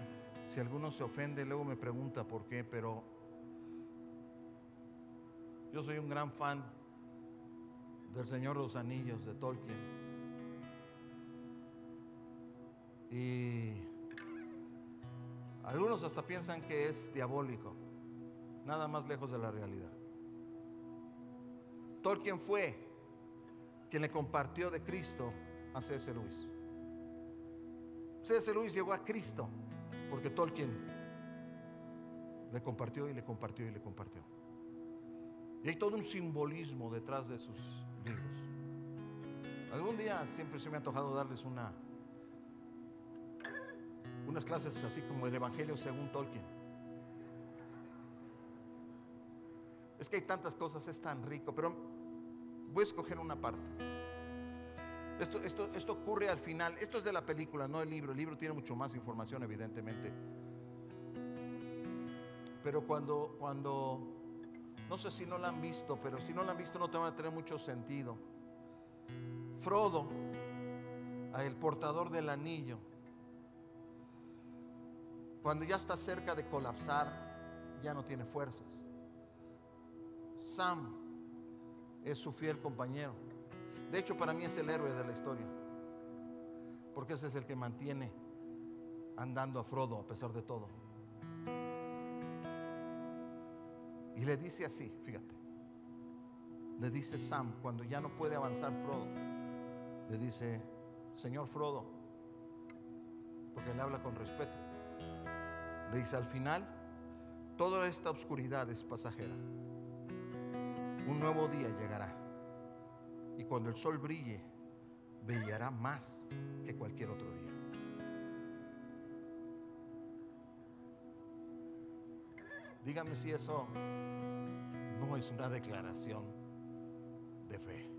si alguno se ofende, luego me pregunta por qué, pero yo soy un gran fan del Señor de los Anillos de Tolkien. Y algunos hasta piensan que es diabólico, nada más lejos de la realidad. Tolkien fue quien le compartió de Cristo a C.S. Luis. C.S. Luis llegó a Cristo porque Tolkien le compartió y le compartió y le compartió. Y hay todo un simbolismo detrás de sus libros. Algún día siempre se me ha antojado darles una unas clases así como el Evangelio según Tolkien. Es que hay tantas cosas, es tan rico, pero Voy a escoger una parte. Esto, esto, esto ocurre al final. Esto es de la película, no el libro. El libro tiene mucho más información, evidentemente. Pero cuando, cuando, no sé si no la han visto, pero si no la han visto no te va a tener mucho sentido. Frodo, el portador del anillo, Cuando ya está cerca de colapsar, ya no tiene fuerzas. Sam es su fiel compañero. De hecho, para mí es el héroe de la historia. Porque ese es el que mantiene andando a Frodo a pesar de todo. Y le dice así, fíjate. Le dice Sam, cuando ya no puede avanzar Frodo, le dice, Señor Frodo, porque le habla con respeto. Le dice, al final, toda esta oscuridad es pasajera. Un nuevo día llegará. Y cuando el sol brille, brillará más que cualquier otro día. Dígame si eso no es una declaración de fe.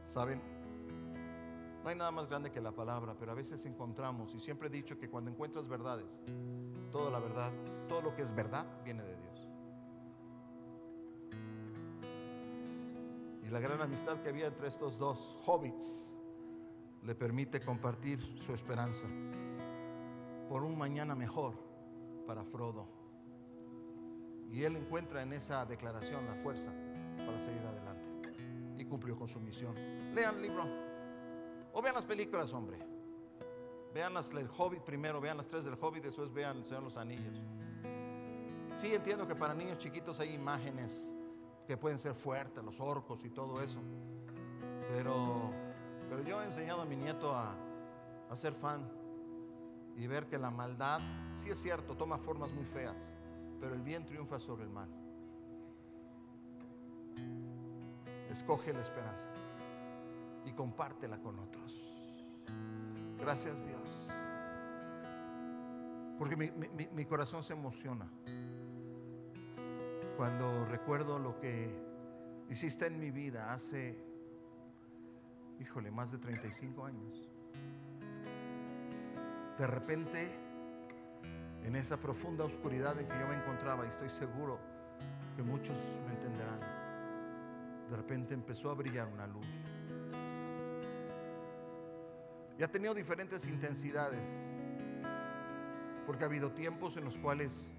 ¿Saben? No hay nada más grande que la palabra, pero a veces encontramos, y siempre he dicho que cuando encuentras verdades, toda la verdad, todo lo que es verdad viene de Dios. Y la gran amistad que había entre estos dos hobbits le permite compartir su esperanza por un mañana mejor para Frodo. Y él encuentra en esa declaración la fuerza para seguir adelante. Y cumplió con su misión. Lean el libro. O vean las películas, hombre. Vean las del Hobbit primero, vean las tres del Hobbit, después vean el los Anillos. Sí, entiendo que para niños chiquitos hay imágenes que pueden ser fuertes, los orcos y todo eso. Pero, pero yo he enseñado a mi nieto a, a ser fan y ver que la maldad, sí es cierto, toma formas muy feas, pero el bien triunfa sobre el mal. Escoge la esperanza y compártela con otros. Gracias Dios. Porque mi, mi- mi corazón se emociona cuando recuerdo lo que hiciste en mi vida hace, híjole, más de 35 años. De repente, en esa profunda oscuridad en que yo me encontraba, y estoy seguro que muchos me entenderán, de repente empezó a brillar una luz. Y ha tenido diferentes intensidades, porque ha habido tiempos en los cuales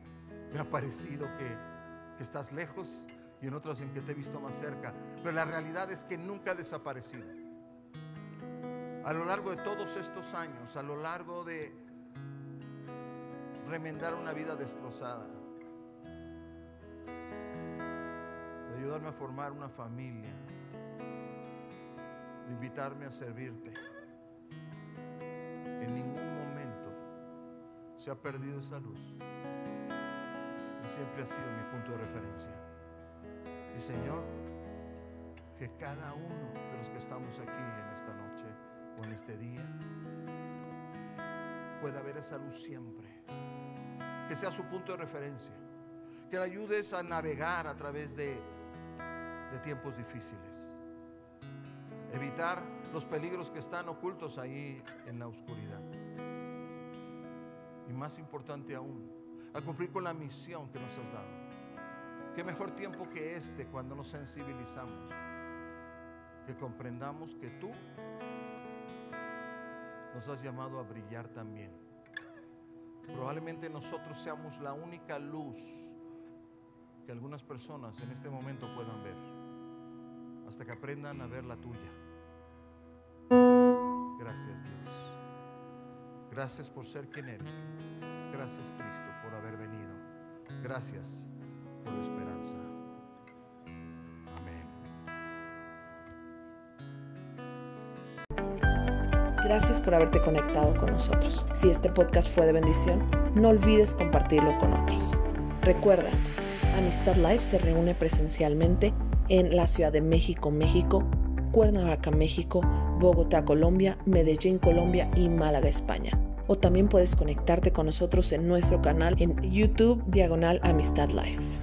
me ha parecido que, que estás lejos y en otros en que te he visto más cerca, pero la realidad es que nunca ha desaparecido a lo largo de todos estos años, a lo largo de remendar una vida destrozada, de ayudarme a formar una familia, de invitarme a servirte. En ningún momento se ha perdido esa luz siempre ha sido mi punto de referencia. Y Señor, que cada uno de los que estamos aquí en esta noche o en este día pueda ver esa luz siempre. Que sea su punto de referencia. Que le ayudes a navegar a través de, de tiempos difíciles. Evitar los peligros que están ocultos ahí en la oscuridad. Y más importante aún, a cumplir con la misión que nos has dado. Qué mejor tiempo que este cuando nos sensibilizamos. Que comprendamos que tú nos has llamado a brillar también. Probablemente nosotros seamos la única luz que algunas personas en este momento puedan ver, hasta que aprendan a ver la tuya. Gracias Dios. Gracias por ser quien eres. Gracias Cristo por haber venido. Gracias por la esperanza. Amén. Gracias por haberte conectado con nosotros. Si este podcast fue de bendición, no olvides compartirlo con otros. Recuerda, Amistad Live se reúne presencialmente en la Ciudad de México, México, Cuernavaca, México, Bogotá, Colombia, Medellín, Colombia y Málaga, España. O también puedes conectarte con nosotros en nuestro canal en YouTube Diagonal Amistad Live.